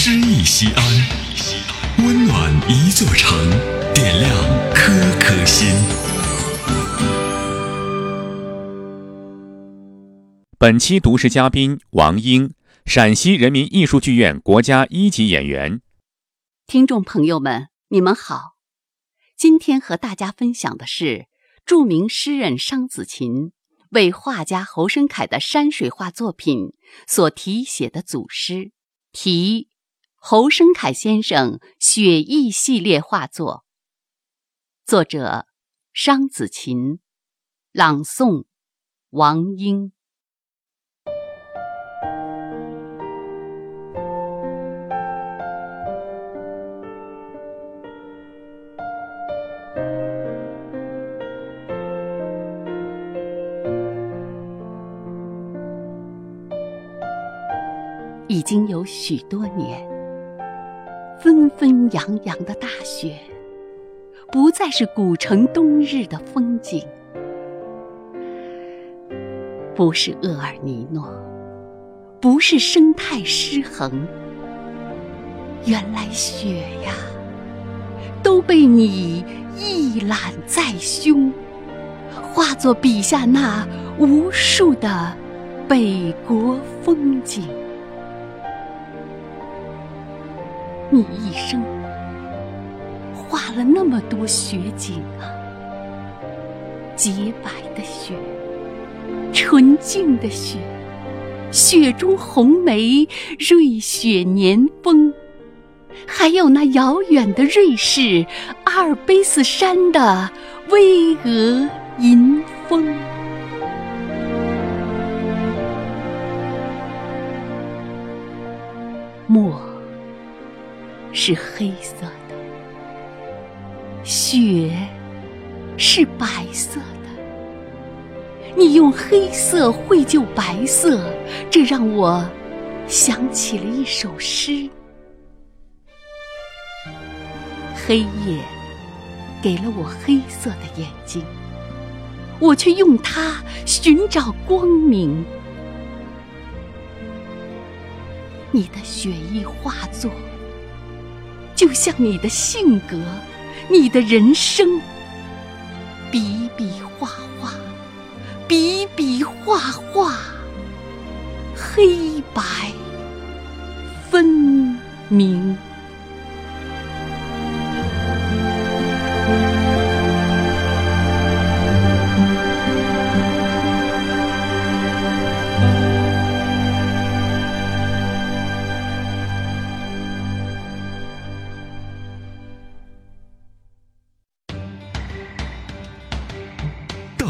诗意西安，温暖一座城，点亮颗颗心。本期读诗嘉宾王英，陕西人民艺术剧院国家一级演员。听众朋友们，你们好，今天和大家分享的是著名诗人商子琴为画家侯生凯的山水画作品所题写的组诗，题侯生凯先生雪意系列画作。作者商子琴，朗诵王英。已经有许多年，纷纷扬扬的大雪，不再是古城冬日的风景，不是厄尔尼诺，不是生态失衡，原来雪呀，都被你一览在胸，化作笔下那无数的北国风景。你一生画了那么多雪景啊，洁白的雪，纯净的雪，雪中红梅，瑞雪年丰，还有那遥远的瑞士阿尔卑斯山的巍峨银峰。墨。是黑色的，雪是白色的。你用黑色绘就白色，这让我想起了一首诗。黑夜给了我黑色的眼睛，我却用它寻找光明。你的雪意画作。就像你的性格，你的人生，比比画画，比比画画，黑白分明。